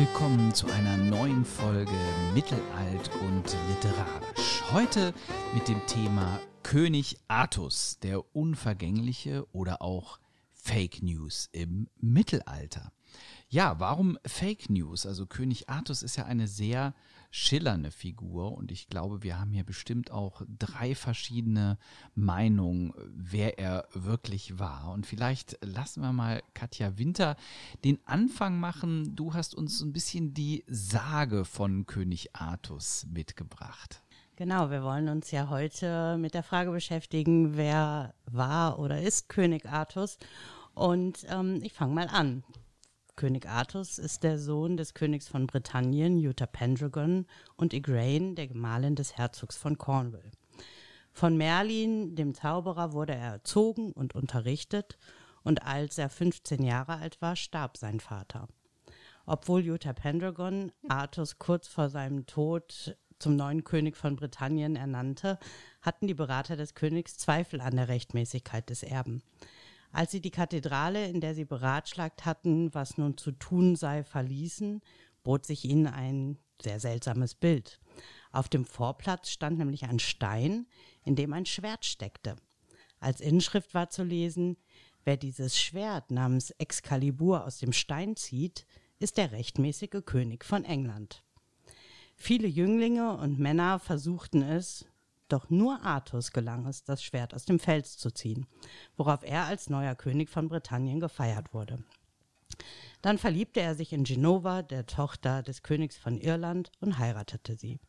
willkommen zu einer neuen Folge Mittelalt und Literarisch. Heute mit dem Thema König Artus, der Unvergängliche oder auch Fake News im Mittelalter. Ja, warum Fake News? Also König Artus ist ja eine sehr schillernde Figur und ich glaube, wir haben hier bestimmt auch drei verschiedene Meinungen, wer er wirklich war. Und vielleicht lassen wir mal Katja Winter den Anfang machen. Du hast uns ein bisschen die Sage von König Artus mitgebracht. Genau, wir wollen uns ja heute mit der Frage beschäftigen, wer war oder ist König Artus. Und ähm, ich fange mal an. König Artus ist der Sohn des Königs von Britannien, Uther Pendragon, und Igraine, der Gemahlin des Herzogs von Cornwall. Von Merlin, dem Zauberer, wurde er erzogen und unterrichtet, und als er 15 Jahre alt war, starb sein Vater. Obwohl Uther Pendragon Artus kurz vor seinem Tod zum neuen König von Britannien ernannte, hatten die Berater des Königs Zweifel an der Rechtmäßigkeit des Erben. Als sie die Kathedrale, in der sie beratschlagt hatten, was nun zu tun sei, verließen, bot sich ihnen ein sehr seltsames Bild. Auf dem Vorplatz stand nämlich ein Stein, in dem ein Schwert steckte. Als Inschrift war zu lesen, wer dieses Schwert namens Excalibur aus dem Stein zieht, ist der rechtmäßige König von England. Viele Jünglinge und Männer versuchten es, doch nur Artus gelang es, das Schwert aus dem Fels zu ziehen, worauf er als neuer König von Britannien gefeiert wurde. Dann verliebte er sich in Genova, der Tochter des Königs von Irland, und heiratete sie.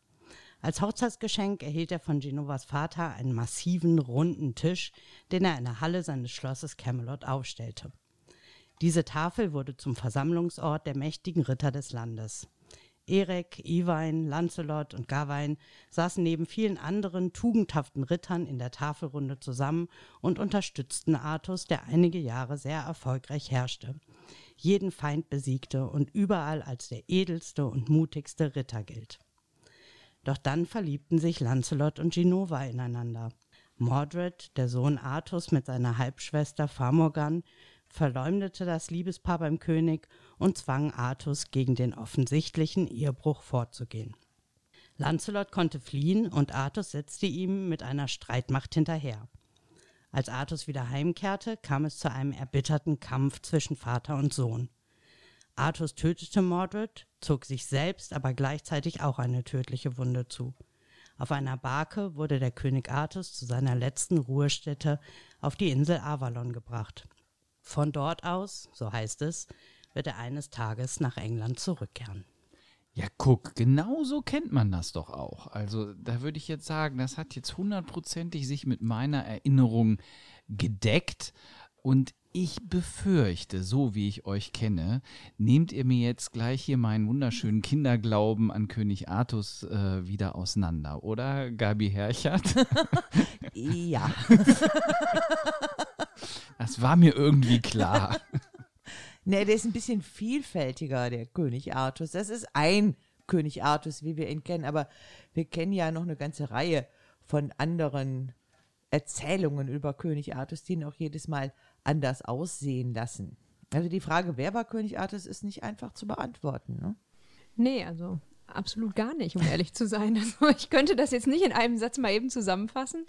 Als Hochzeitsgeschenk erhielt er von Genovas Vater einen massiven, runden Tisch, den er in der Halle seines Schlosses Camelot aufstellte. Diese Tafel wurde zum Versammlungsort der mächtigen Ritter des Landes. Erek, Iwein, Lancelot und Gawain saßen neben vielen anderen tugendhaften Rittern in der Tafelrunde zusammen und unterstützten Artus, der einige Jahre sehr erfolgreich herrschte, jeden Feind besiegte und überall als der edelste und mutigste Ritter gilt. Doch dann verliebten sich Lancelot und Genova ineinander. Mordred, der Sohn Artus mit seiner Halbschwester Famorgan, verleumdete das Liebespaar beim König und zwang Artus gegen den offensichtlichen Ehebruch vorzugehen. Lancelot konnte fliehen und Artus setzte ihm mit einer Streitmacht hinterher. Als Artus wieder heimkehrte, kam es zu einem erbitterten Kampf zwischen Vater und Sohn. Artus tötete Mordred, zog sich selbst aber gleichzeitig auch eine tödliche Wunde zu. Auf einer Barke wurde der König Artus zu seiner letzten Ruhestätte auf die Insel Avalon gebracht. Von dort aus, so heißt es, wird er eines Tages nach England zurückkehren. Ja, guck, genau so kennt man das doch auch. Also da würde ich jetzt sagen, das hat jetzt hundertprozentig sich mit meiner Erinnerung gedeckt. Und ich befürchte, so wie ich euch kenne, nehmt ihr mir jetzt gleich hier meinen wunderschönen Kinderglauben an König Artus äh, wieder auseinander, oder Gabi Herchert? ja. Das war mir irgendwie klar. nee, der ist ein bisschen vielfältiger, der König Artus. Das ist ein König Artus, wie wir ihn kennen, aber wir kennen ja noch eine ganze Reihe von anderen Erzählungen über König Artus, die ihn auch jedes Mal anders aussehen lassen. Also die Frage, wer war König Artus, ist nicht einfach zu beantworten. Ne? Nee, also absolut gar nicht, um ehrlich zu sein. Also ich könnte das jetzt nicht in einem Satz mal eben zusammenfassen,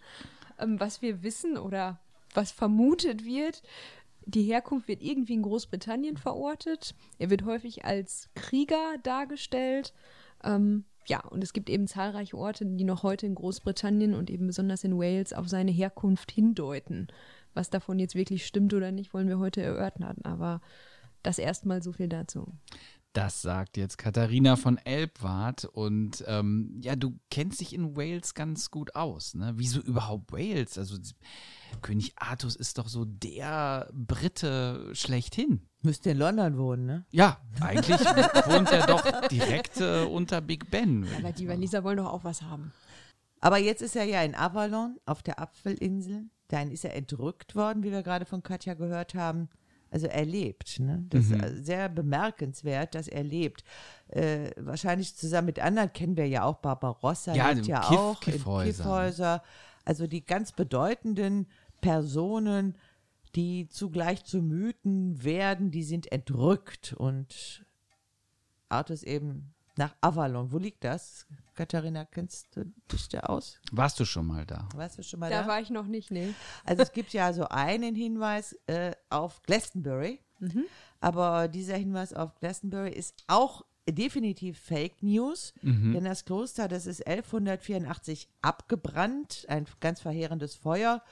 ähm, was wir wissen oder was vermutet wird. Die Herkunft wird irgendwie in Großbritannien verortet. Er wird häufig als Krieger dargestellt. Ähm, ja, und es gibt eben zahlreiche Orte, die noch heute in Großbritannien und eben besonders in Wales auf seine Herkunft hindeuten. Was davon jetzt wirklich stimmt oder nicht, wollen wir heute erörtern. Aber das erstmal so viel dazu. Das sagt jetzt Katharina von Elbwart. Und ähm, ja, du kennst dich in Wales ganz gut aus. Ne? Wieso überhaupt Wales? Also König Artus ist doch so der Brite schlechthin. Müsste in London wohnen, ne? Ja, eigentlich wohnt er doch direkt äh, unter Big Ben. Aber die Waliser wollen doch auch was haben. Aber jetzt ist er ja in Avalon auf der Apfelinsel. Dann ist er entrückt worden, wie wir gerade von Katja gehört haben also er lebt. Ne? Das mhm. ist sehr bemerkenswert, dass er lebt. Äh, wahrscheinlich zusammen mit anderen kennen wir ja auch Barbarossa, ja, lebt ja Kiff, auch Kiffhäuser. in Kiffhäuser. Also die ganz bedeutenden Personen, die zugleich zu Mythen werden, die sind entrückt und Artus eben nach Avalon. Wo liegt das? Katharina, kennst du dich da aus? Warst du schon mal da? Warst du schon mal Da da? war ich noch nicht, nee. Also es gibt ja so einen Hinweis äh, auf Glastonbury, aber dieser Hinweis auf Glastonbury ist auch definitiv Fake News, denn das Kloster, das ist 1184 abgebrannt, ein ganz verheerendes Feuer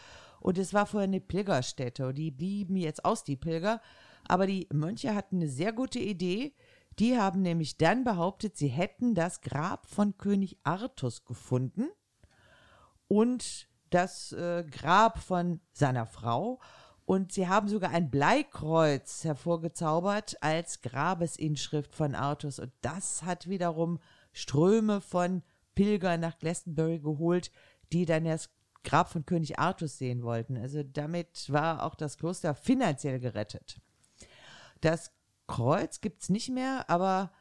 und es war vorher eine Pilgerstätte und die blieben jetzt aus, die Pilger, aber die Mönche hatten eine sehr gute Idee, die haben nämlich dann behauptet, sie hätten das Grab von König Artus gefunden und das äh, Grab von seiner Frau. Und sie haben sogar ein Bleikreuz hervorgezaubert als Grabesinschrift von Artus. Und das hat wiederum Ströme von Pilgern nach Glastonbury geholt, die dann das Grab von König Artus sehen wollten. Also damit war auch das Kloster finanziell gerettet. Das Kreuz gibt es nicht mehr, aber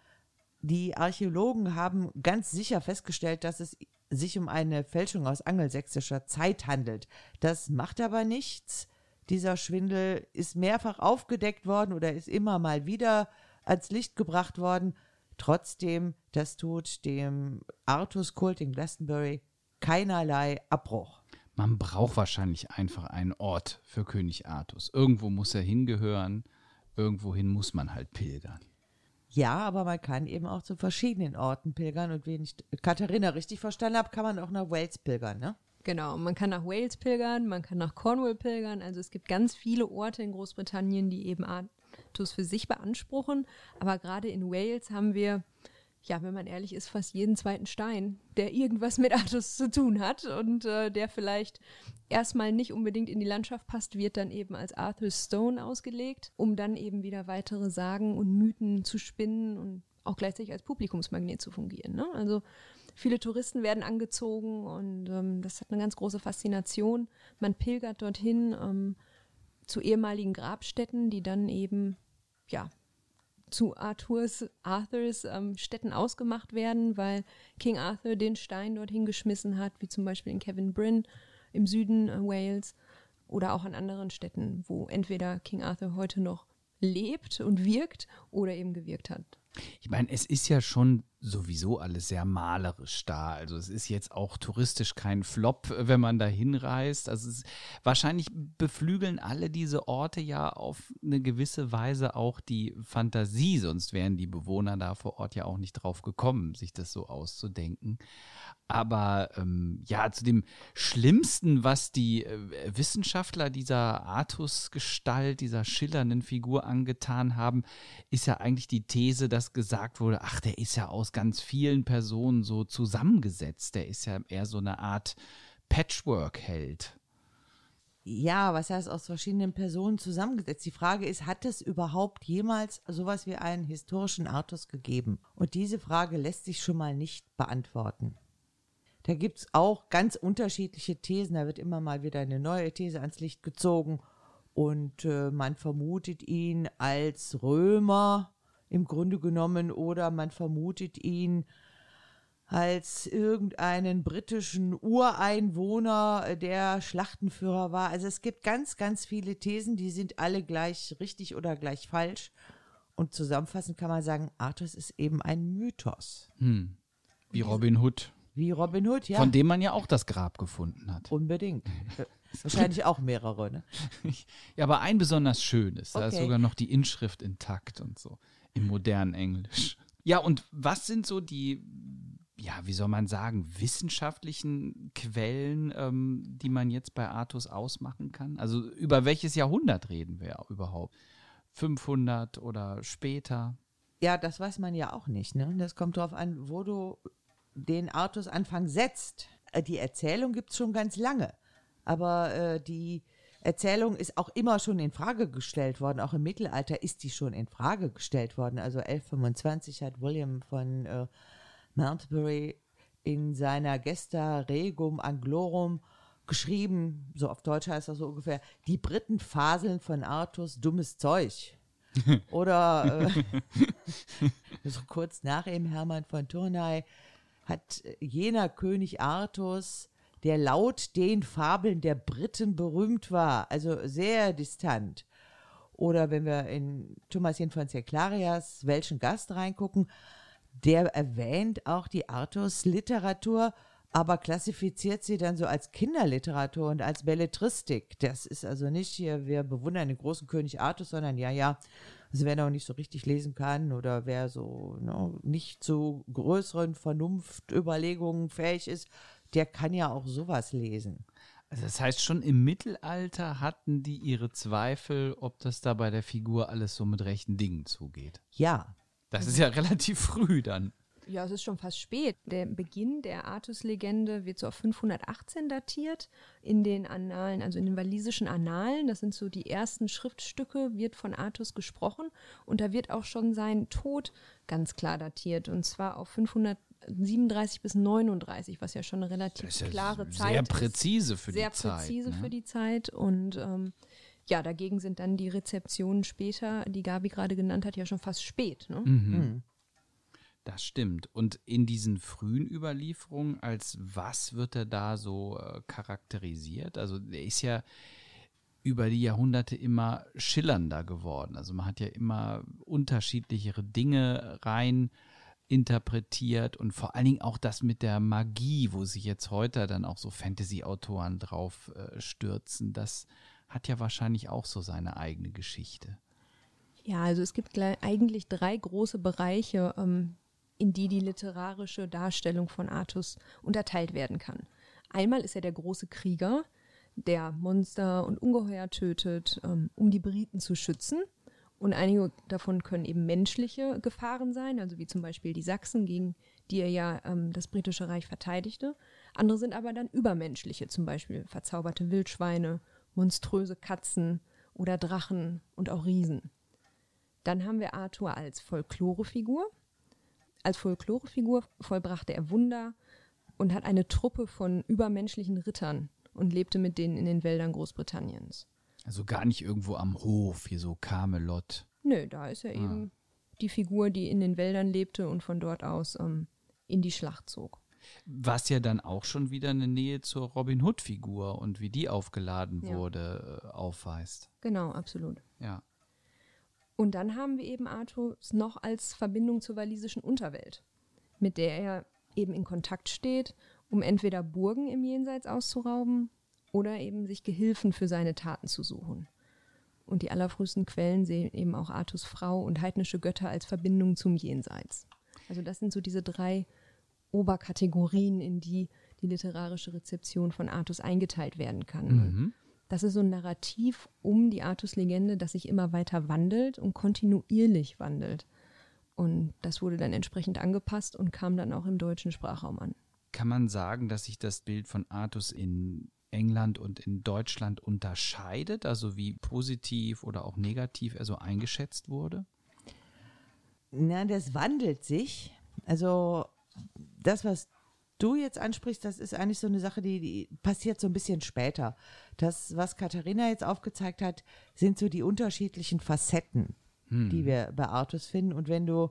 die Archäologen haben ganz sicher festgestellt, dass es sich um eine Fälschung aus angelsächsischer Zeit handelt. Das macht aber nichts. Dieser Schwindel ist mehrfach aufgedeckt worden oder ist immer mal wieder ans Licht gebracht worden. Trotzdem, das tut dem Artus-Kult in Glastonbury keinerlei Abbruch. Man braucht wahrscheinlich einfach einen Ort für König Artus. Irgendwo muss er hingehören, irgendwohin muss man halt pilgern. Ja, aber man kann eben auch zu verschiedenen Orten pilgern und wenn ich Katharina richtig verstanden habe, kann man auch nach Wales pilgern, ne? Genau, man kann nach Wales pilgern, man kann nach Cornwall pilgern. Also es gibt ganz viele Orte in Großbritannien, die eben Artus für sich beanspruchen. Aber gerade in Wales haben wir, ja, wenn man ehrlich ist, fast jeden zweiten Stein, der irgendwas mit Artus zu tun hat und äh, der vielleicht erstmal nicht unbedingt in die Landschaft passt, wird dann eben als Arthur's Stone ausgelegt, um dann eben wieder weitere Sagen und Mythen zu spinnen und auch gleichzeitig als Publikumsmagnet zu fungieren. Ne? Also viele Touristen werden angezogen und ähm, das hat eine ganz große Faszination. Man pilgert dorthin ähm, zu ehemaligen Grabstätten, die dann eben ja zu Arthurs, Arthurs ähm, Städten ausgemacht werden, weil King Arthur den Stein dorthin geschmissen hat, wie zum Beispiel in Kevin Bryn im Süden äh, Wales oder auch an anderen Städten, wo entweder King Arthur heute noch lebt und wirkt oder eben gewirkt hat. Ich meine, es ist ja schon sowieso alles sehr malerisch da. Also es ist jetzt auch touristisch kein Flop, wenn man da hinreist. Also es, wahrscheinlich beflügeln alle diese Orte ja auf eine gewisse Weise auch die Fantasie, sonst wären die Bewohner da vor Ort ja auch nicht drauf gekommen, sich das so auszudenken. Aber ähm, ja, zu dem Schlimmsten, was die äh, Wissenschaftler dieser Artus-Gestalt, dieser schillernden Figur angetan haben, ist ja eigentlich die These, dass gesagt wurde, ach, der ist ja aus ganz vielen Personen so zusammengesetzt. Der ist ja eher so eine Art Patchwork-Held. Ja, was heißt aus verschiedenen Personen zusammengesetzt? Die Frage ist, hat es überhaupt jemals sowas wie einen historischen Artus gegeben? Und diese Frage lässt sich schon mal nicht beantworten. Da gibt es auch ganz unterschiedliche Thesen. Da wird immer mal wieder eine neue These ans Licht gezogen. Und äh, man vermutet ihn als Römer im Grunde genommen oder man vermutet ihn als irgendeinen britischen Ureinwohner, äh, der Schlachtenführer war. Also es gibt ganz, ganz viele Thesen, die sind alle gleich richtig oder gleich falsch. Und zusammenfassend kann man sagen, Artus ist eben ein Mythos. Hm. Wie Robin Hood, Wie Robin Hood, ja. von dem man ja auch das Grab gefunden hat. Unbedingt. Äh, Wahrscheinlich auch mehrere, ne? Ja, aber ein besonders schönes. Da ist sogar noch die Inschrift intakt und so im modernen Englisch. Ja, und was sind so die, ja, wie soll man sagen, wissenschaftlichen Quellen, ähm, die man jetzt bei Artus ausmachen kann? Also über welches Jahrhundert reden wir überhaupt? 500 oder später? Ja, das weiß man ja auch nicht, ne? Das kommt darauf an, wo du den Artus-Anfang setzt. Äh, Die Erzählung gibt es schon ganz lange. Aber äh, die Erzählung ist auch immer schon in Frage gestellt worden. Auch im Mittelalter ist die schon in Frage gestellt worden. Also 1125 hat William von äh, Malmesbury in seiner Gesta Regum Anglorum geschrieben, so auf Deutsch heißt das so ungefähr, die Briten faseln von Artus dummes Zeug. Oder äh, so kurz nach ihm Hermann von Turnay hat jener König Artus, der laut den Fabeln der Briten berühmt war, also sehr distant. Oder wenn wir in Thomasin von Cerclarias Welchen Gast reingucken, der erwähnt auch die Artus-Literatur, aber klassifiziert sie dann so als Kinderliteratur und als Belletristik. Das ist also nicht hier, wir bewundern den großen König Artus, sondern ja, ja, also wer noch nicht so richtig lesen kann oder wer so ne, nicht zu größeren Vernunftüberlegungen fähig ist, der kann ja auch sowas lesen. Also das heißt, schon im Mittelalter hatten die ihre Zweifel, ob das da bei der Figur alles so mit rechten Dingen zugeht. Ja, Das ist ja relativ früh dann. Ja, es ist schon fast spät. Der Beginn der Artus-Legende wird so auf 518 datiert. In den Annalen, also in den walisischen Annalen, das sind so die ersten Schriftstücke, wird von Artus gesprochen. Und da wird auch schon sein Tod ganz klar datiert. Und zwar auf 537 bis 39, was ja schon eine relativ ja klare sehr Zeit ist. präzise für Sehr die Zeit. präzise ne? für die Zeit. Und ähm, ja, dagegen sind dann die Rezeptionen später, die Gabi gerade genannt hat, ja schon fast spät. Ne? Mhm. Das stimmt. Und in diesen frühen Überlieferungen, als was wird er da so äh, charakterisiert? Also er ist ja über die Jahrhunderte immer schillernder geworden. Also man hat ja immer unterschiedlichere Dinge rein interpretiert und vor allen Dingen auch das mit der Magie, wo sich jetzt heute dann auch so Fantasy-Autoren drauf äh, stürzen, das hat ja wahrscheinlich auch so seine eigene Geschichte. Ja, also es gibt eigentlich drei große Bereiche, ähm, in die die literarische Darstellung von Artus unterteilt werden kann. Einmal ist er der große Krieger, der Monster und Ungeheuer tötet, ähm, um die Briten zu schützen. Und einige davon können eben menschliche Gefahren sein, also wie zum Beispiel die Sachsen, gegen die er ja ähm, das britische Reich verteidigte. Andere sind aber dann übermenschliche, zum Beispiel verzauberte Wildschweine, monströse Katzen oder Drachen und auch Riesen. Dann haben wir Arthur als Folklorefigur. Als Folklorefigur vollbrachte er Wunder und hat eine Truppe von übermenschlichen Rittern und lebte mit denen in den Wäldern Großbritanniens. Also gar nicht irgendwo am Hof, hier so Camelot. Nö, da ist er eben die Figur, die in den Wäldern lebte und von dort aus ähm, in die Schlacht zog. Was ja dann auch schon wieder eine Nähe zur Robin Hood-Figur und wie die aufgeladen Ja. wurde, äh, aufweist. Genau, absolut. Ja. Und dann haben wir eben Arthurs noch als Verbindung zur walisischen Unterwelt, mit der er eben in Kontakt steht, um entweder Burgen im Jenseits auszurauben oder eben sich Gehilfen für seine Taten zu suchen. Und die allerfrühesten Quellen sehen eben auch Artus Frau und heidnische Götter als Verbindung zum Jenseits. Also das sind so diese drei Oberkategorien, in die die literarische Rezeption von Artus eingeteilt werden kann. Mhm. Das ist so ein Narrativ um die Artus-Legende, das sich immer weiter wandelt und kontinuierlich wandelt. Und das wurde dann entsprechend angepasst und kam dann auch im deutschen Sprachraum an. Kann man sagen, dass sich das Bild von Artus in England und in Deutschland unterscheidet? Also wie positiv oder auch negativ er so eingeschätzt wurde? Na, das wandelt sich. Also das, was du jetzt ansprichst, das ist eigentlich so eine Sache, die, die passiert so ein bisschen später. Das, was Katharina jetzt aufgezeigt hat, sind so die unterschiedlichen Facetten, die wir bei Artus finden. Und wenn du,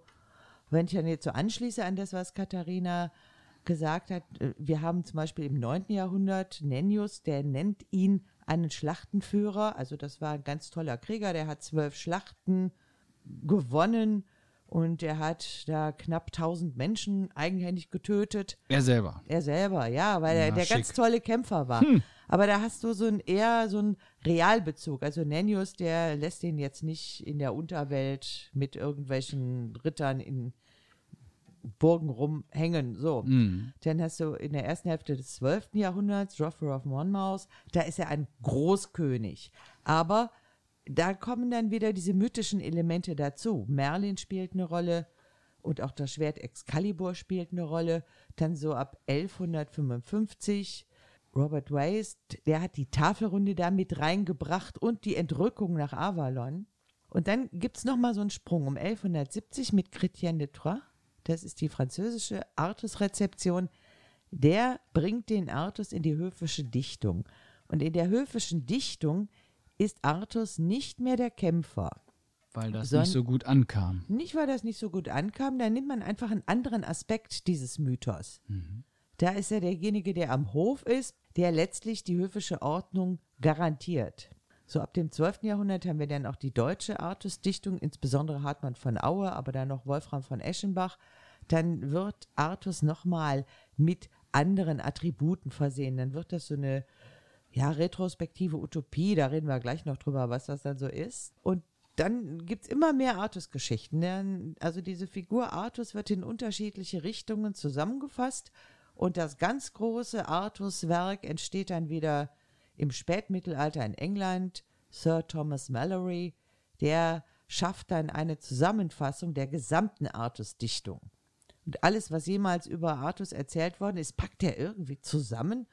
wenn ich dann jetzt so anschließe an das, was Katharina gesagt hat, äh, wir haben zum Beispiel im 9. Jahrhundert Nennius, der nennt ihn einen Schlachtenführer. Also das war ein ganz toller Krieger, der hat zwölf Schlachten gewonnen und er hat da knapp 1000 Menschen eigenhändig getötet. Er selber. Er selber, ja, weil er Na, der schick. ganz tolle Kämpfer war. Aber da hast du so ein eher so einen Realbezug. Also Nennius, der lässt ihn jetzt nicht in der Unterwelt mit irgendwelchen Rittern in Burgen rumhängen. So. Dann hast du in der ersten Hälfte des 12. Jahrhunderts Geoffrey of Monmouth, da ist er ein Großkönig. Aber da kommen dann wieder diese mythischen Elemente dazu. Merlin spielt eine Rolle und auch das Schwert Excalibur spielt eine Rolle. Dann so ab 1155 Robert Waste, der hat die Tafelrunde da mit reingebracht und die Entrückung nach Avalon. Und dann gibt es nochmal so einen Sprung um 1170 mit Chrétien de Troyes. Das ist die französische Artus-Rezeption. Der bringt den Artus in die höfische Dichtung. Und in der höfischen Dichtung ist Artus nicht mehr der Kämpfer. Weil das nicht so gut ankam. Nicht, weil das nicht so gut ankam, da nimmt man einfach einen anderen Aspekt dieses Mythos. Da ist er derjenige, der am Hof ist, der letztlich die höfische Ordnung garantiert. So ab dem 12. Jahrhundert haben wir dann auch die deutsche Artus-Dichtung, insbesondere Hartmann von Aue, aber dann noch Wolfram von Eschenbach. Dann wird Artus nochmal mit anderen Attributen versehen. Dann wird das so eine ja, retrospektive Utopie, da reden wir gleich noch drüber, was das dann so ist. Und dann gibt es immer mehr Artus-Geschichten. Also diese Figur Artus wird in unterschiedliche Richtungen zusammengefasst und das ganz große Artus-Werk entsteht dann wieder im Spätmittelalter in England. Sir Thomas Mallory, der schafft dann eine Zusammenfassung der gesamten Artus-Dichtung. Und alles, was jemals über Artus erzählt worden ist, packt er irgendwie zusammen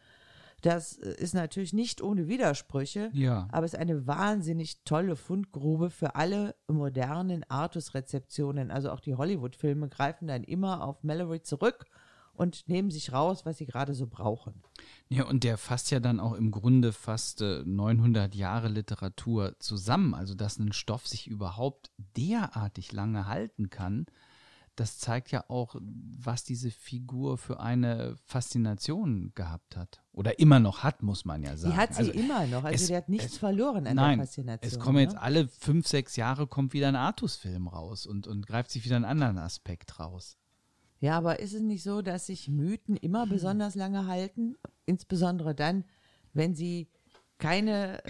das äh, ist natürlich nicht ohne Widersprüche, Ja. aber es ist eine wahnsinnig tolle Fundgrube für alle modernen Artus-Rezeptionen. Also auch die Hollywood-Filme greifen dann immer auf Mallory zurück und nehmen sich raus, was sie gerade so brauchen. Ja, und der fasst ja dann auch im Grunde fast äh, 900 Jahre Literatur zusammen. Also, dass ein Stoff sich überhaupt derartig lange halten kann, das zeigt ja auch, was diese Figur für eine Faszination gehabt hat. Oder immer noch hat, muss man ja sagen. Die hat sie also, immer noch, also es- die hat nichts es- verloren an Nein, der Faszination. es kommen jetzt ne? alle fünf, sechs Jahre kommt wieder ein Artus-Film raus und, und greift sich wieder einen anderen Aspekt raus. Ja, aber ist es nicht so, dass sich Mythen immer besonders lange halten? Insbesondere dann, wenn sie keine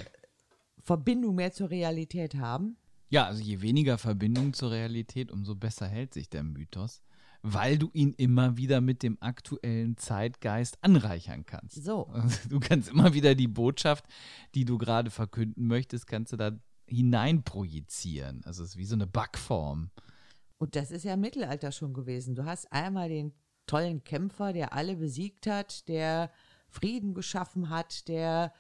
Verbindung mehr zur Realität haben? Ja, also je weniger Verbindung zur Realität, umso besser hält sich der Mythos, weil du ihn immer wieder mit dem aktuellen Zeitgeist anreichern kannst. So. Also Du kannst immer wieder die Botschaft, die du gerade verkünden möchtest, kannst du da hineinprojizieren. Also es ist wie so eine Backform. Und das ist ja im Mittelalter schon gewesen. Du hast einmal den tollen Kämpfer, der alle besiegt hat, der Frieden geschaffen hat, der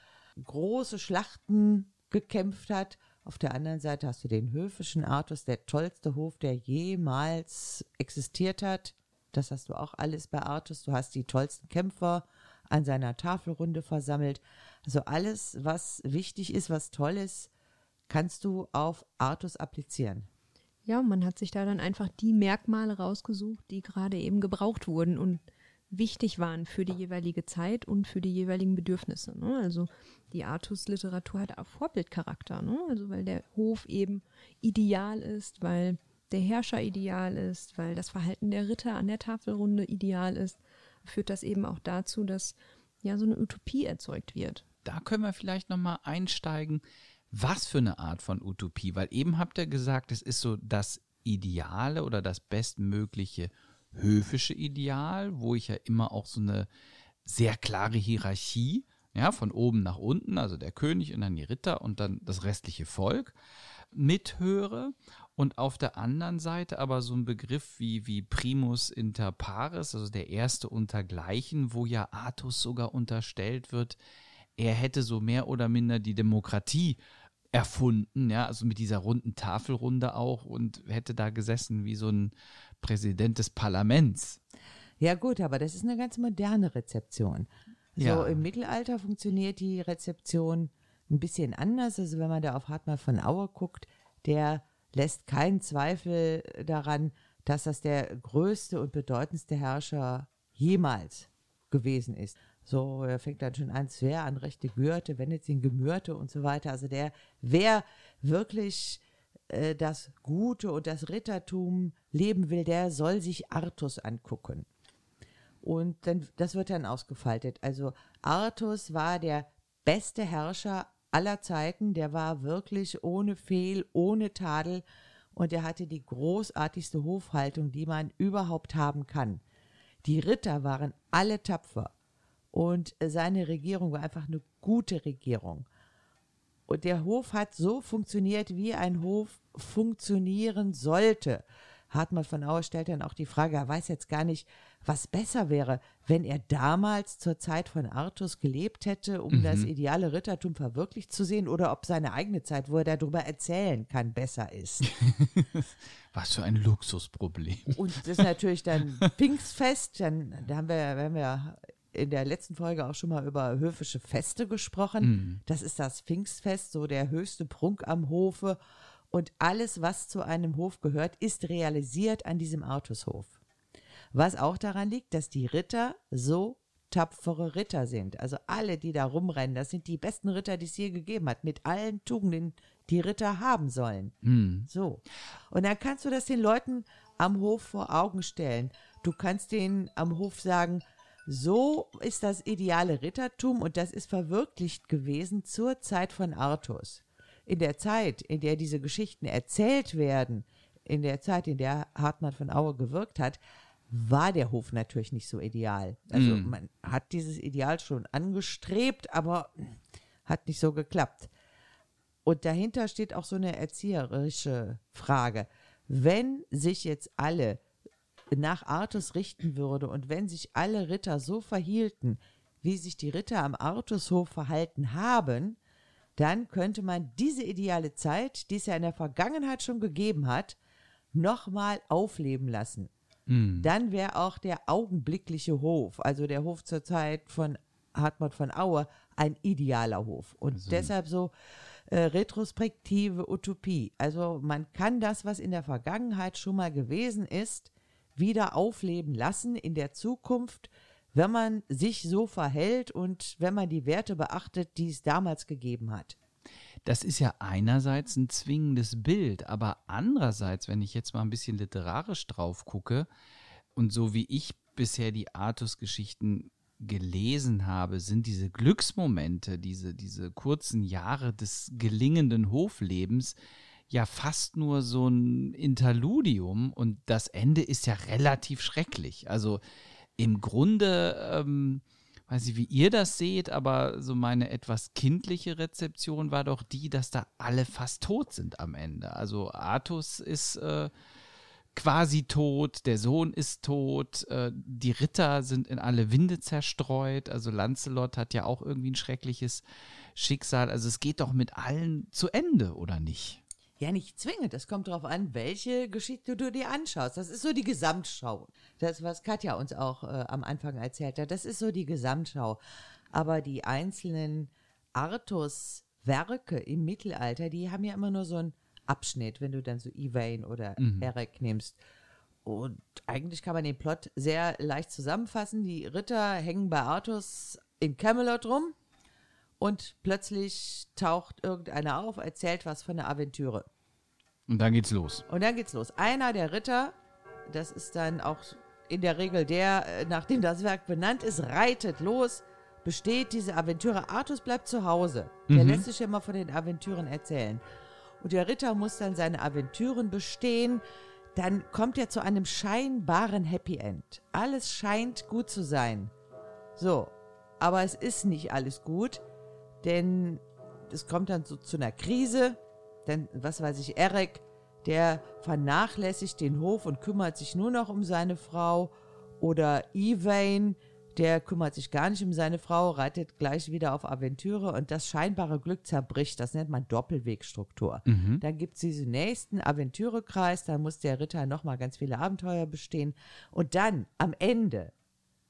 große Schlachten gekämpft hat. Auf der anderen Seite hast du den höfischen Artus, der tollste Hof, der jemals existiert hat. Das hast du auch alles bei Artus. Du hast die tollsten Kämpfer an seiner Tafelrunde versammelt. Also alles, was wichtig ist, was toll ist, kannst du auf Artus applizieren. Ja, man hat sich da dann einfach die Merkmale rausgesucht, die gerade eben gebraucht wurden und wichtig waren für die jeweilige Zeit und für die jeweiligen Bedürfnisse. Ne? Also die Artus-Literatur hat auch Vorbildcharakter, ne? also weil der Hof eben ideal ist, weil der Herrscher ideal ist, weil das Verhalten der Ritter an der Tafelrunde ideal ist, führt das eben auch dazu, dass ja so eine Utopie erzeugt wird. Da können wir vielleicht nochmal einsteigen. Was für eine Art von Utopie? Weil eben habt ihr gesagt, es ist so das Ideale oder das bestmögliche höfische Ideal, wo ich ja immer auch so eine sehr klare Hierarchie, ja, von oben nach unten, also der König und dann die Ritter und dann das restliche Volk mithöre. Und auf der anderen Seite aber so ein Begriff wie, wie Primus inter pares, also der erste untergleichen, wo ja Artus sogar unterstellt wird, er hätte so mehr oder minder die Demokratie erfunden, ja, also mit dieser runden Tafelrunde auch und hätte da gesessen wie so ein Präsident des Parlaments. Ja gut, aber das ist eine ganz moderne Rezeption. So Ja. im Mittelalter funktioniert die Rezeption ein bisschen anders. Also wenn man da auf Hartmann von Auer guckt, der lässt keinen Zweifel daran, dass das der größte und bedeutendste Herrscher jemals gewesen ist. So, er fängt dann schon an, wer an rechte Gürte, wendet ihn Gemürte und so weiter. Also der, wer wirklich äh, das Gute und das Rittertum leben will, der soll sich Artus angucken. Und dann, das wird dann ausgefaltet. Also Artus war der beste Herrscher aller Zeiten. Der war wirklich ohne Fehl, ohne Tadel. Und er hatte die großartigste Hofhaltung, die man überhaupt haben kann. Die Ritter waren alle tapfer. Und seine Regierung war einfach eine gute Regierung. Und der Hof hat so funktioniert, wie ein Hof funktionieren sollte. Hartmann von Auer stellt dann auch die Frage, er weiß jetzt gar nicht, was besser wäre, wenn er damals zur Zeit von Artus gelebt hätte, um das ideale Rittertum verwirklicht zu sehen, oder ob seine eigene Zeit, wo er darüber erzählen kann, besser ist. Was für ein Luxusproblem. Und das ist natürlich dann Pfingstfest, dann da haben wir, wir haben ja in der letzten Folge auch schon mal über höfische Feste gesprochen. Das ist das Pfingstfest, so der höchste Prunk am Hofe. Und alles, was zu einem Hof gehört, ist realisiert an diesem Artushof. Was auch daran liegt, dass die Ritter so tapfere Ritter sind. Also alle, die da rumrennen, das sind die besten Ritter, die es je gegeben hat, mit allen Tugenden, die Ritter haben sollen. So. Und dann kannst du das den Leuten am Hof vor Augen stellen. Du kannst denen am Hof sagen, so ist das ideale Rittertum und das ist verwirklicht gewesen zur Zeit von Artus. In der Zeit, in der diese Geschichten erzählt werden, in der Zeit, in der Hartmann von Aue gewirkt hat, war der Hof natürlich nicht so ideal. Also man hat dieses Ideal schon angestrebt, aber hat nicht so geklappt. Und dahinter steht auch so eine erzieherische Frage. Wenn sich jetzt alle nach Artus richten würde und wenn sich alle Ritter so verhielten, wie sich die Ritter am Artushof verhalten haben, dann könnte man diese ideale Zeit, die es ja in der Vergangenheit schon gegeben hat, nochmal aufleben lassen. Dann wäre auch der augenblickliche Hof, also der Hof zur Zeit von Hartmut von Aue, ein idealer Hof. Und deshalb so äh, retrospektive Utopie. Also man kann das, was in der Vergangenheit schon mal gewesen ist, wieder aufleben lassen in der Zukunft, wenn man sich so verhält und wenn man die Werte beachtet, die es damals gegeben hat. Das ist ja einerseits ein zwingendes Bild, aber andererseits, wenn ich jetzt mal ein bisschen literarisch drauf gucke und so wie ich bisher die Artus-Geschichten gelesen habe, sind diese Glücksmomente, diese, diese kurzen Jahre des gelingenden Hoflebens ja fast nur so ein Interludium und das Ende ist ja relativ schrecklich. Also im Grunde, ähm, weiß ich, wie ihr das seht, aber so meine etwas kindliche Rezeption war doch die, dass da alle fast tot sind am Ende. Also Artus ist äh, quasi tot, der Sohn ist tot, äh, die Ritter sind in alle Winde zerstreut, also Lancelot hat ja auch irgendwie ein schreckliches Schicksal. Also es geht doch mit allen zu Ende, oder nicht? Ja, nicht zwingend. Es kommt darauf an, welche Geschichte du dir anschaust. Das ist so die Gesamtschau. Das, was Katja uns auch äh, am Anfang erzählt hat, das ist so die Gesamtschau. Aber die einzelnen Artus-Werke im Mittelalter, die haben ja immer nur so einen Abschnitt, wenn du dann so Evain oder Eric nimmst. Und eigentlich kann man den Plot sehr leicht zusammenfassen. Die Ritter hängen bei Artus in Camelot rum und plötzlich taucht irgendeiner auf, erzählt was von der Aventüre. Und dann geht's los. Und dann geht's los. Einer der Ritter, das ist dann auch in der Regel der, äh, nachdem das Werk benannt ist, reitet los, besteht diese Aventüre. Artus bleibt zu Hause. Der lässt sich immer von den Aventüren erzählen. Und der Ritter muss dann seine Aventüren bestehen. Dann kommt er zu einem scheinbaren Happy End. Alles scheint gut zu sein. So, aber es ist nicht alles gut, denn es kommt dann so zu einer Krise. Denn, was weiß ich, Eric, der vernachlässigt den Hof und kümmert sich nur noch um seine Frau. Oder Evain, der kümmert sich gar nicht um seine Frau, reitet gleich wieder auf Aventüre und das scheinbare Glück zerbricht. Das nennt man Doppelwegstruktur. Dann gibt es diesen nächsten Aventürekreis, da muss der Ritter nochmal ganz viele Abenteuer bestehen. Und dann, am Ende,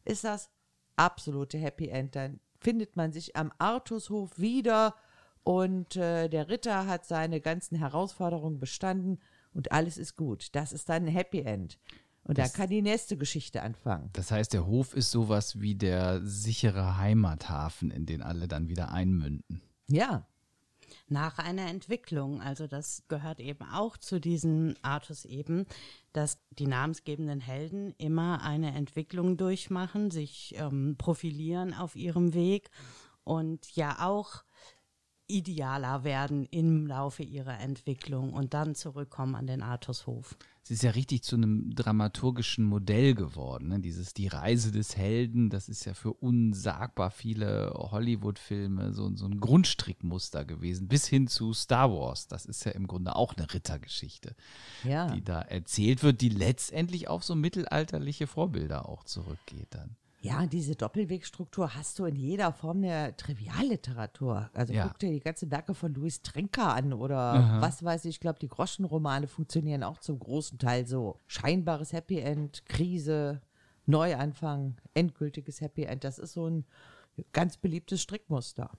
ist das absolute Happy End. Dann findet man sich am Artushof wieder und äh, der Ritter hat seine ganzen Herausforderungen bestanden und alles ist gut. Das ist dann ein Happy End. Und dann Das- kann die nächste Geschichte anfangen. Das heißt, der Hof ist sowas wie der sichere Heimathafen, in den alle dann wieder einmünden. Ja, nach einer Entwicklung. Also das gehört eben auch zu diesem Artus eben, dass die namensgebenden Helden immer eine Entwicklung durchmachen, sich ähm, profilieren auf ihrem Weg und ja auch idealer werden im Laufe ihrer Entwicklung und dann zurückkommen an den Artushof. Es ist ja richtig zu einem dramaturgischen Modell geworden. Ne? Dieses Die Reise des Helden, das ist ja für unsagbar viele Hollywood-Filme so, so ein Grundstrickmuster gewesen, bis hin zu Star Wars. Das ist ja im Grunde auch eine Rittergeschichte, ja. die da erzählt wird, die letztendlich auf so mittelalterliche Vorbilder auch zurückgeht dann. Ja, diese Doppelwegstruktur hast du in jeder Form der Trivialliteratur. Also Ja. guck dir die ganzen Werke von Louis Trenker an oder was weiß ich. Ich glaube, die Groschenromane funktionieren auch zum großen Teil so. Scheinbares Happy End, Krise, Neuanfang, endgültiges Happy End. Das ist so ein ganz beliebtes Strickmuster.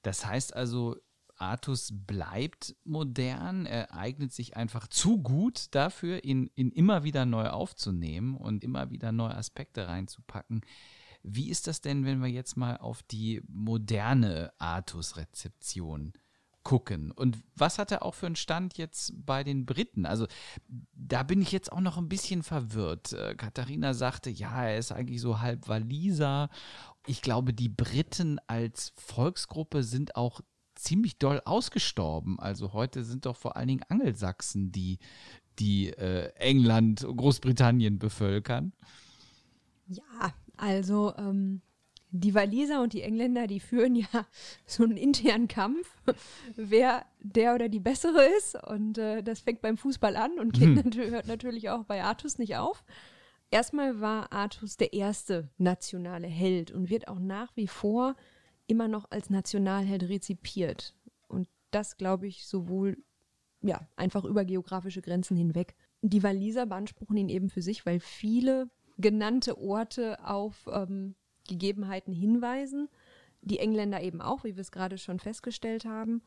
Das heißt also, Artus bleibt modern, er eignet sich einfach zu gut dafür, ihn, ihn immer wieder neu aufzunehmen und immer wieder neue Aspekte reinzupacken. Wie ist das denn, wenn wir jetzt mal auf die moderne Artus-Rezeption gucken. Und was hat er auch für einen Stand jetzt bei den Briten? Also da bin ich jetzt auch noch ein bisschen verwirrt. Äh, Katharina sagte, ja, er ist eigentlich so halb Waliser. Ich glaube, die Briten als Volksgruppe sind auch ziemlich doll ausgestorben. Also heute sind doch vor allen Dingen Angelsachsen, die, die äh, England, Großbritannien bevölkern. Ja, also ähm, die Waliser und die Engländer, die führen ja so einen internen Kampf, wer der oder die bessere ist. Und äh, das fängt beim Fußball an und hm. nat hört natürlich auch bei Artus nicht auf. Erstmal war Artus der erste nationale Held und wird auch nach wie vor immer noch als Nationalheld rezipiert. Und das, glaube ich, sowohl ja, einfach über geografische Grenzen hinweg. Die Waliser beanspruchen ihn eben für sich, weil viele genannte Orte auf ähm, Gegebenheiten hinweisen. Die Engländer eben auch, wie wir es gerade schon festgestellt haben.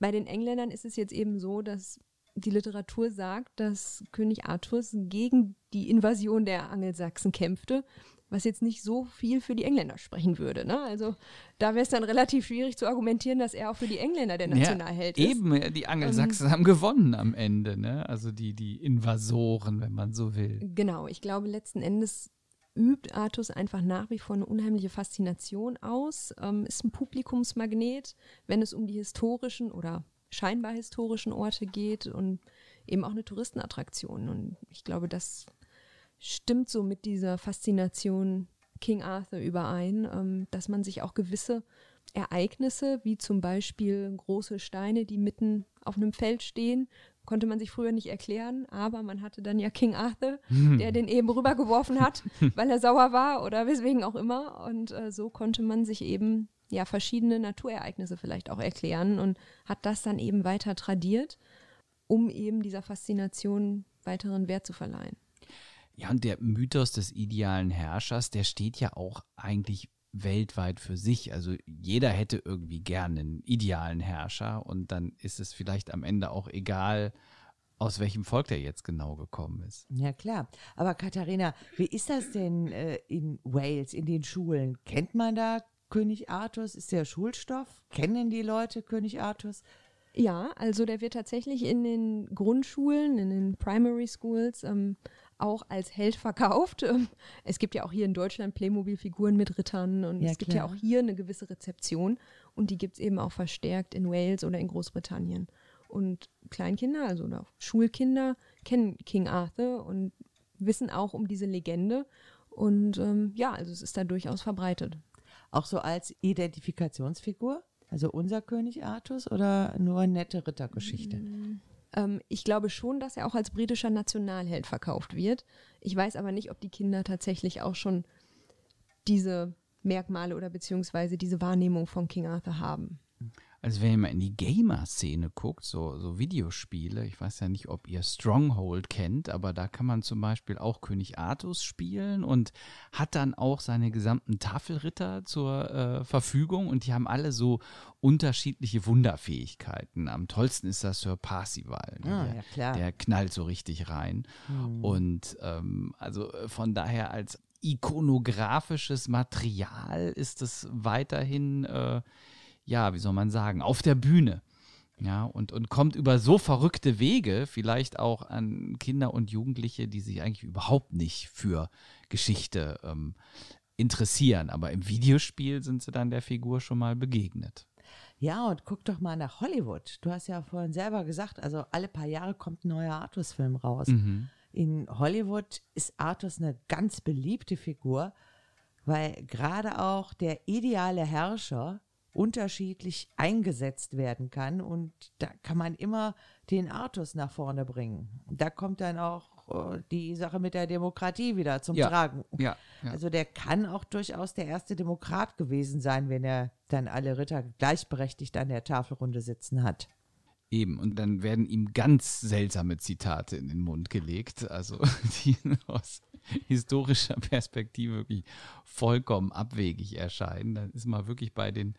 Bei den Engländern ist es jetzt eben so, dass die Literatur sagt, dass König Artus gegen die Invasion der Angelsachsen kämpfte, was jetzt nicht so viel für die Engländer sprechen würde. Ne? Also da wäre es dann relativ schwierig zu argumentieren, dass er auch für die Engländer der Nationalheld ja, ist. Eben, die Angelsachsen ähm, haben gewonnen am Ende, ne? also die, die Invasoren, wenn man so will. Genau, ich glaube letzten Endes übt Artus einfach nach wie vor eine unheimliche Faszination aus, ähm, ist ein Publikumsmagnet, wenn es um die historischen oder scheinbar historischen Orte geht und eben auch eine Touristenattraktion. Und ich glaube, das stimmt so mit dieser Faszination King Arthur überein, ähm, dass man sich auch gewisse Ereignisse, wie zum Beispiel große Steine, die mitten auf einem Feld stehen, konnte man sich früher nicht erklären, aber man hatte dann ja King Arthur, hm. der den eben rübergeworfen hat, weil er sauer war oder weswegen auch immer. Und äh, so konnte man sich eben ja verschiedene Naturereignisse vielleicht auch erklären und hat das dann eben weiter tradiert, um eben dieser Faszination weiteren Wert zu verleihen. Ja, und der Mythos des idealen Herrschers, der steht ja auch eigentlich weltweit für sich. Also jeder hätte irgendwie gerne einen idealen Herrscher und dann ist es vielleicht am Ende auch egal, aus welchem Volk der jetzt genau gekommen ist. Ja, klar. Aber Katharina, wie ist das denn äh, in Wales, in den Schulen? Kennt man da König Artus? Ist der Schulstoff? Kennen die Leute König Artus? Ja, also der wird tatsächlich in den Grundschulen, in den Primary Schools ähm, auch als Held verkauft. Ähm, es gibt ja auch hier in Deutschland Playmobil-Figuren mit Rittern und ja, es gibt klar. ja auch hier eine gewisse Rezeption und die gibt es eben auch verstärkt in Wales oder in Großbritannien. Und Kleinkinder, also oder Schulkinder, kennen King Arthur und wissen auch um diese Legende. Und ähm, ja, also es ist da durchaus verbreitet. Auch so als Identifikationsfigur? Also unser König Artus oder nur nette Rittergeschichte? Mm. Ähm, ich glaube schon, dass er auch als britischer Nationalheld verkauft wird. Ich weiß aber nicht, ob die Kinder tatsächlich auch schon diese Merkmale oder beziehungsweise diese Wahrnehmung von King Arthur haben. Also wenn ihr mal in die Gamer-Szene guckt, so, so Videospiele, ich weiß ja nicht, ob ihr Stronghold kennt, aber da kann man zum Beispiel auch König Artus spielen und hat dann auch seine gesamten Tafelritter zur äh, Verfügung und die haben alle so unterschiedliche Wunderfähigkeiten. Am tollsten ist das Sir Parsival. Ne? Ah, der, der, knallt so richtig rein. Hm. Und ähm, also äh, von daher als ikonografisches Material ist es weiterhin äh, ja, wie soll man sagen, auf der Bühne. Ja, und, und kommt über so verrückte Wege vielleicht auch an Kinder und Jugendliche, die sich eigentlich überhaupt nicht für Geschichte ähm, interessieren. Aber im Videospiel sind sie dann der Figur schon mal begegnet. Ja, und guck doch mal nach Hollywood. Du hast ja vorhin selber gesagt, also alle paar Jahre kommt ein neuer Artus-Film raus. Mhm. In Hollywood ist Artus eine ganz beliebte Figur, weil gerade auch der ideale Herrscher unterschiedlich eingesetzt werden kann. Und da kann man immer den Artus nach vorne bringen. Da kommt dann auch äh, die Sache mit der Demokratie wieder zum ja, Tragen. Ja, ja, Also der kann auch durchaus der erste Demokrat gewesen sein, wenn er dann alle Ritter gleichberechtigt an der Tafelrunde sitzen hat. Eben, und dann werden ihm ganz seltsame Zitate in den Mund gelegt, also die aus historischer Perspektive wirklich vollkommen abwegig erscheinen. Dann ist man wirklich bei den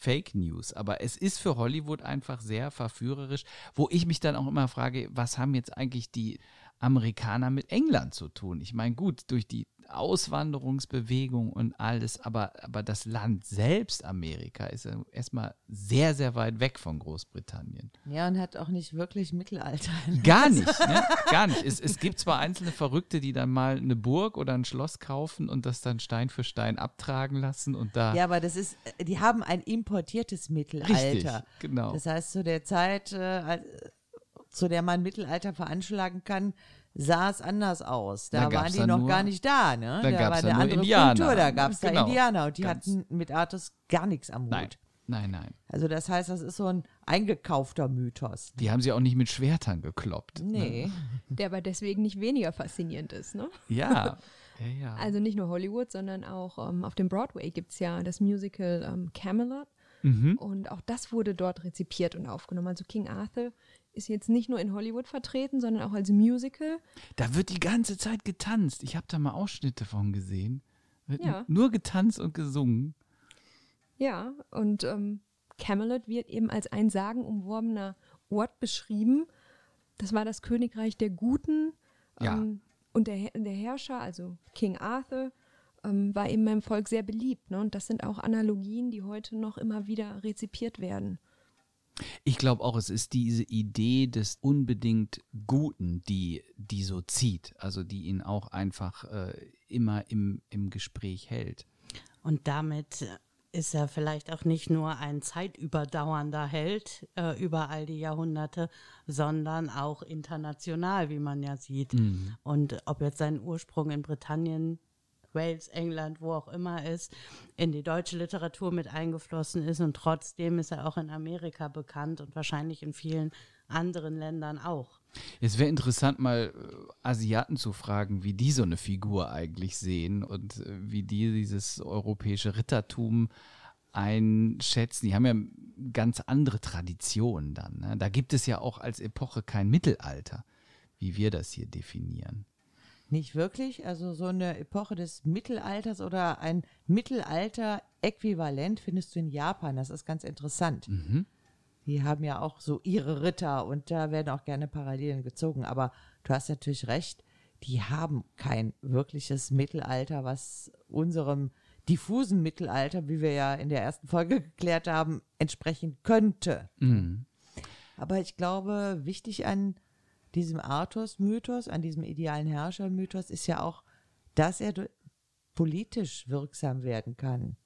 Fake News. Aber es ist für Hollywood einfach sehr verführerisch, wo ich mich dann auch immer frage, was haben jetzt eigentlich die Amerikaner mit England zu tun? Ich meine, gut, durch die Auswanderungsbewegung und alles, aber, aber das Land selbst, Amerika, ist erstmal sehr, sehr weit weg von Großbritannien. Ja, und hat auch nicht wirklich Mittelalter. Gar nicht, ne? Gar nicht. Es, es gibt zwar einzelne Verrückte, die dann mal eine Burg oder ein Schloss kaufen und das dann Stein für Stein abtragen lassen und da. Ja, aber das ist, äh, die haben ein importiertes Mittelalter. Richtig, genau. Das heißt, zu der Zeit, äh, zu der man Mittelalter veranschlagen kann, sah es anders aus. Da, waren die noch nur- gar nicht da, ne? da da war dann eine andere Indianer. Kultur, da gab es Genau. da Indianer und die Ganz- hatten mit Artus gar nichts am Hut. nein, nein, nein. Also das heißt, das ist so ein eingekaufter Mythos. Die haben sie auch nicht mit Schwertern gekloppt. Ne? Nee. Der aber deswegen nicht weniger faszinierend ist, ne? Ja. ja, ja. Also nicht nur Hollywood, sondern auch ähm, auf dem Broadway gibt es ja das Musical ähm, Camelot. Mhm. Und auch das wurde dort rezipiert und aufgenommen. Also King Arthur ist jetzt nicht nur in Hollywood vertreten, sondern auch als Musical. Da wird die ganze Zeit getanzt. Ich habe da mal Ausschnitte von gesehen. Wird Ja. Nur getanzt und gesungen. Ja, und ähm, Camelot wird eben als ein sagenumworbener Ort beschrieben. Das war das Königreich der Guten. Ja. Ähm, und der, der Herrscher, also King Arthur, ähm, war eben beim Volk sehr beliebt. Ne? Und das sind auch Analogien, die heute noch immer wieder rezipiert werden. Ich glaube auch, es ist diese Idee des unbedingt Guten, die, die so zieht. Also die ihn auch einfach äh, immer im, im Gespräch hält. Und damit ist er vielleicht auch nicht nur ein zeitüberdauernder Held äh, über all die Jahrhunderte, sondern auch international, wie man ja sieht. Und ob jetzt sein Ursprung in Britannien, Wales, England, wo auch immer ist, in die deutsche Literatur mit eingeflossen ist und trotzdem ist er auch in Amerika bekannt und wahrscheinlich in vielen anderen Ländern auch. Es wäre interessant, mal äh, Asiaten zu fragen, wie die so eine Figur eigentlich sehen und äh, wie die dieses europäische Rittertum einschätzen. Die haben ja ganz andere Traditionen dann. Ne? Da gibt es ja auch als Epoche kein Mittelalter, wie wir das hier definieren. Nicht wirklich. Also so eine Epoche des Mittelalters oder ein Mittelalter-Äquivalent findest du in Japan. Das ist ganz interessant. Die haben ja auch so ihre Ritter und da werden auch gerne Parallelen gezogen. Aber du hast natürlich recht, die haben kein wirkliches Mittelalter, was unserem diffusen Mittelalter, wie wir ja in der ersten Folge geklärt haben, entsprechen könnte. Aber ich glaube, wichtig an diesem Artus-Mythos, an diesem idealen Herrscher-Mythos ist ja auch, dass er politisch wirksam werden kann.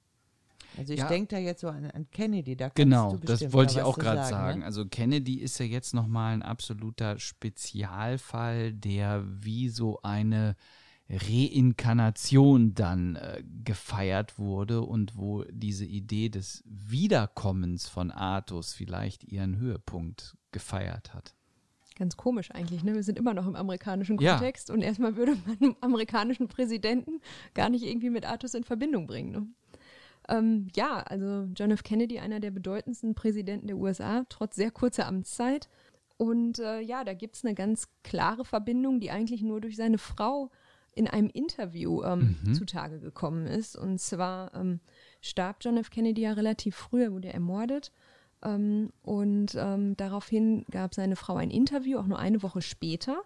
Also ich Ja. denke da jetzt so an, an Kennedy, da Genau, das wollte ich auch gerade sagen. Ne? Also Kennedy ist ja jetzt nochmal ein absoluter Spezialfall, der wie so eine Reinkarnation dann äh, gefeiert wurde und wo diese Idee des Wiederkommens von Artus vielleicht ihren Höhepunkt gefeiert hat. Ganz komisch eigentlich, ne? Wir sind immer noch im amerikanischen Ja. Kontext und erstmal würde man einen amerikanischen Präsidenten gar nicht irgendwie mit Artus in Verbindung bringen. Ne? Ähm, ja, also John F. Kennedy, einer der bedeutendsten Präsidenten der USA, trotz sehr kurzer Amtszeit. Und äh, ja, da gibt es eine ganz klare Verbindung, die eigentlich nur durch seine Frau in einem Interview ähm, zutage gekommen ist. Und zwar ähm, starb John F. Kennedy ja relativ früh, er wurde ermordet. Ähm, und ähm, daraufhin gab seine Frau ein Interview, auch nur eine Woche später.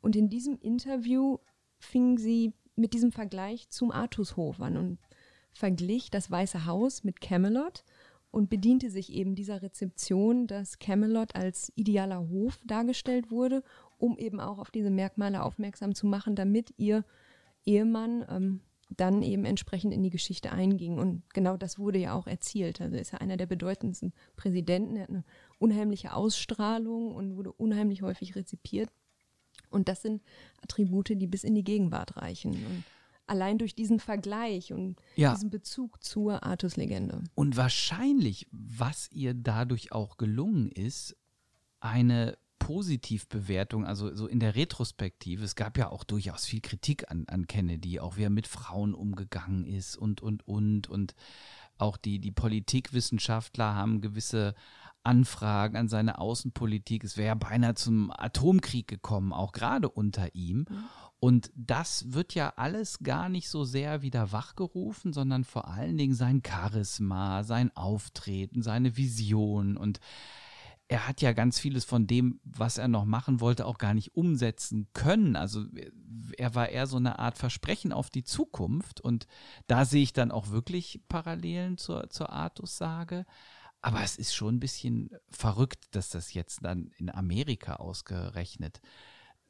Und in diesem Interview fing sie mit diesem Vergleich zum Artushof an und verglich das Weiße Haus mit Camelot und bediente sich eben dieser Rezeption, dass Camelot als idealer Hof dargestellt wurde, um eben auch auf diese Merkmale aufmerksam zu machen, damit ihr Ehemann ähm, dann eben entsprechend in die Geschichte einging. Und genau das wurde ja auch erzielt. Also er ist ja einer der bedeutendsten Präsidenten. Er hat eine unheimliche Ausstrahlung und wurde unheimlich häufig rezipiert. Und das sind Attribute, die bis in die Gegenwart reichen. Und allein durch diesen Vergleich und Ja. diesen Bezug zur Artus-Legende. Und wahrscheinlich, was ihr dadurch auch gelungen ist, eine Positivbewertung, also so in der Retrospektive, es gab ja auch durchaus viel Kritik an, an Kennedy, auch wie er mit Frauen umgegangen ist und, und, und. Und auch die, die Politikwissenschaftler haben gewisse Anfragen an seine Außenpolitik. Es wäre ja beinahe zum Atomkrieg gekommen, auch gerade unter ihm. Und das wird ja alles gar nicht so sehr wieder wachgerufen, sondern vor allen Dingen sein Charisma, sein Auftreten, seine Vision. Und er hat ja ganz vieles von dem, was er noch machen wollte, auch gar nicht umsetzen können. Also er war eher so eine Art Versprechen auf die Zukunft. Und da sehe ich dann auch wirklich Parallelen zur, zur Artus-Sage. Aber es ist schon ein bisschen verrückt, dass das jetzt dann in Amerika ausgerechnet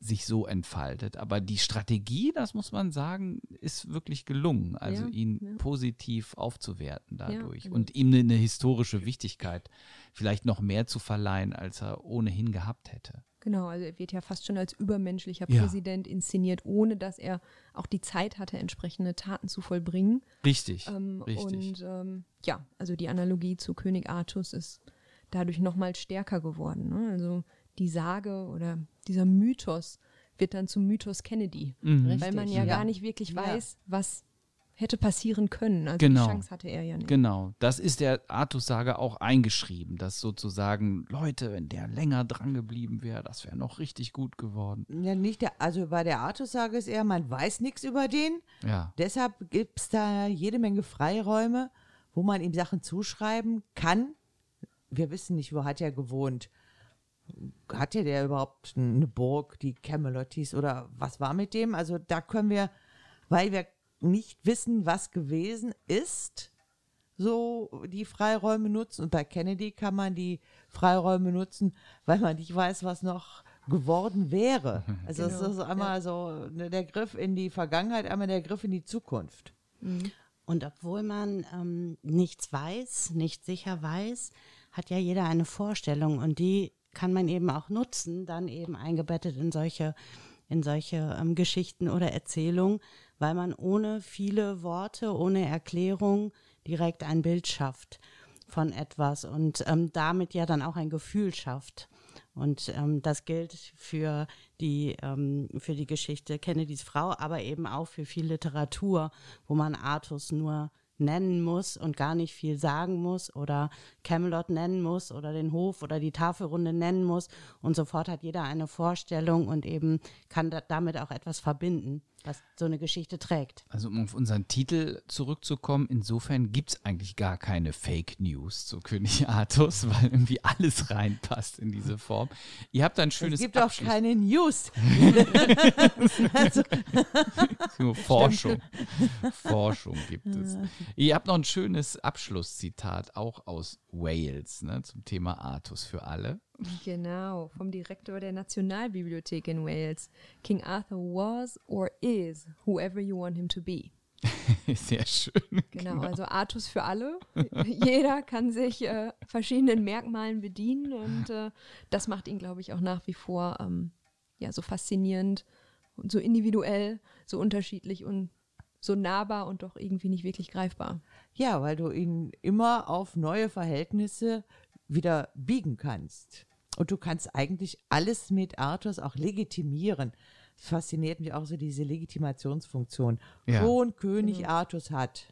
sich so entfaltet. Aber die Strategie, das muss man sagen, ist wirklich gelungen. Also Ja, ihn ja. positiv aufzuwerten dadurch genau. und ihm eine, eine historische Wichtigkeit vielleicht noch mehr zu verleihen, als er ohnehin gehabt hätte. Genau, also er wird ja fast schon als übermenschlicher Ja. Präsident inszeniert, ohne dass er auch die Zeit hatte, entsprechende Taten zu vollbringen. Richtig, Ähm, richtig. Und ähm, ja, also die Analogie zu König Artus ist dadurch nochmal stärker geworden. Ne? Also die Sage oder dieser Mythos wird dann zum Mythos Kennedy, Mhm. weil man ja, ja. gar nicht wirklich Ja. weiß, was hätte passieren können. Also Genau. die Chance hatte er ja nicht. Genau, das ist der Artus-Sage auch eingeschrieben, dass sozusagen, Leute, wenn der länger dran geblieben wäre, das wäre noch richtig gut geworden. Ja, nicht der, also bei der Artus-Sage ist eher, man weiß nichts über den. Ja, Deshalb gibt es da jede Menge Freiräume, wo man ihm Sachen zuschreiben kann. Wir wissen nicht, wo hat er gewohnt. Hatte der überhaupt eine Burg, die Camelot hieß, oder was war mit dem? Also da können wir, weil wir nicht wissen, was gewesen ist, so die Freiräume nutzen. Und bei Kennedy kann man die Freiräume nutzen, weil man nicht weiß, was noch geworden wäre. Also es Genau, ist einmal so ne, der Griff in die Vergangenheit, einmal der Griff in die Zukunft. Und obwohl man ähm, nichts weiß, nicht sicher weiß, hat ja jeder eine Vorstellung und die kann man eben auch nutzen, dann eben eingebettet in solche, in solche ähm, Geschichten oder Erzählungen, weil man ohne viele Worte, ohne Erklärung direkt ein Bild schafft von etwas und ähm, damit ja dann auch ein Gefühl schafft. Und ähm, das gilt für die, ähm, für die Geschichte Kennedys Frau, aber eben auch für viel Literatur, wo man Artus nur nennen muss und gar nicht viel sagen muss oder Camelot nennen muss oder den Hof oder die Tafelrunde nennen muss. Und sofort hat jeder eine Vorstellung und eben kann da, damit auch etwas verbinden, was so eine Geschichte trägt. also um auf unseren Titel zurückzukommen, insofern gibt es eigentlich gar keine Fake News zu König Artus, weil irgendwie alles reinpasst in diese Form. Ihr habt ein schönes es gibt auch Abschluss- keine News. also, Nur Forschung. Forschung gibt es. Ihr habt noch ein schönes Abschlusszitat, auch aus Wales, ne, zum Thema Artus für alle. Genau, vom Direktor der Nationalbibliothek in Wales. King Arthur was or is whoever you want him to be. Sehr schön. Genau, also Artus für alle. Jeder kann sich äh, verschiedenen Merkmalen bedienen und äh, das macht ihn, glaube ich, auch nach wie vor ähm, ja, so faszinierend und so individuell, so unterschiedlich und so nahbar und doch irgendwie nicht wirklich greifbar. ja, weil du ihn immer auf neue Verhältnisse wieder biegen kannst. Und du kannst eigentlich alles mit Arthurs auch legitimieren. Es fasziniert mich auch so diese Legitimationsfunktion. Ja. Schon König Artus hat.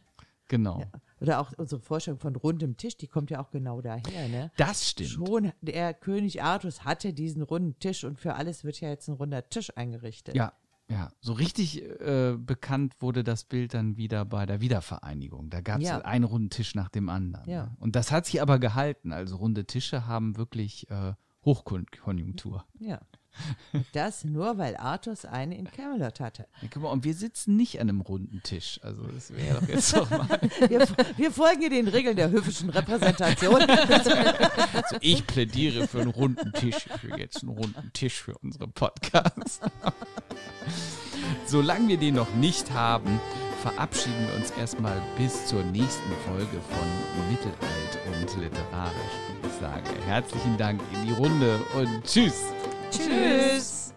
Genau. Oder auch unsere Vorstellung von rundem Tisch, die kommt ja auch genau daher, ne? Das stimmt. Schon der König Artus hatte diesen runden Tisch und für alles wird ja jetzt ein runder Tisch eingerichtet. Ja, ja. So richtig äh, bekannt wurde das Bild dann wieder bei der Wiedervereinigung. Da gab es Ja. einen runden Tisch nach dem anderen. Ja. Ne? Und das hat sich aber gehalten. Also runde Tische haben wirklich äh, Hochkonjunktur. Ja. Und das nur, weil Artus eine in Camelot hatte. Ja, guck mal, und wir sitzen nicht an einem runden Tisch. Also das wäre doch jetzt doch mal. Wir, wir folgen hier den Regeln der höfischen Repräsentation. Also ich plädiere für einen runden Tisch. Ich will jetzt einen runden Tisch für unsere Podcasts. Solange wir den noch nicht haben, verabschieden wir uns erstmal bis zur nächsten Folge von Mittelalt und Literarisch. Sage herzlichen Dank in die Runde und tschüss. Tschüss.